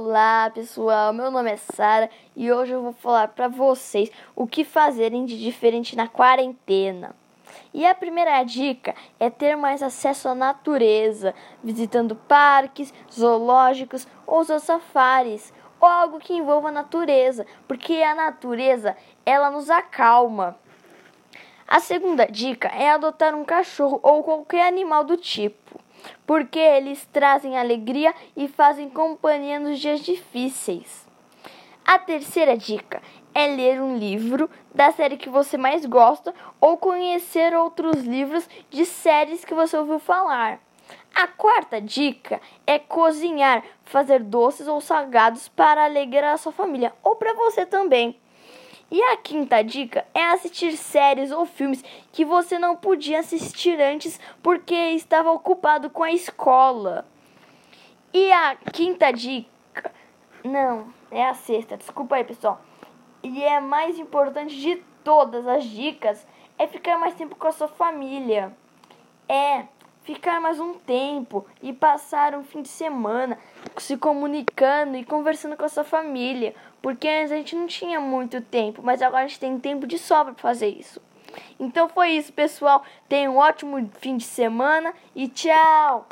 Olá, pessoal. Meu nome é Sara e hoje eu vou falar para vocês o que fazerem de diferente na quarentena. E a primeira dica é ter mais acesso à natureza, visitando parques, zoológicos ou safaris, ou algo que envolva a natureza, porque a natureza, ela nos acalma. A segunda dica é adotar um cachorro ou qualquer animal do tipo porque eles trazem alegria e fazem companhia nos dias difíceis. A terceira dica é ler um livro da série que você mais gosta ou conhecer outros livros de séries que você ouviu falar. A quarta dica é cozinhar, fazer doces ou salgados para alegrar a sua família ou para você também. E a quinta dica é assistir séries ou filmes que você não podia assistir antes porque estava ocupado com a escola. E a quinta dica, não, é a sexta, desculpa aí pessoal. E é mais importante de todas as dicas é ficar mais tempo com a sua família. É ficar mais um tempo e passar um fim de semana se comunicando e conversando com a sua família, porque antes a gente não tinha muito tempo, mas agora a gente tem tempo de sobra para fazer isso. Então foi isso, pessoal. Tenha um ótimo fim de semana e tchau!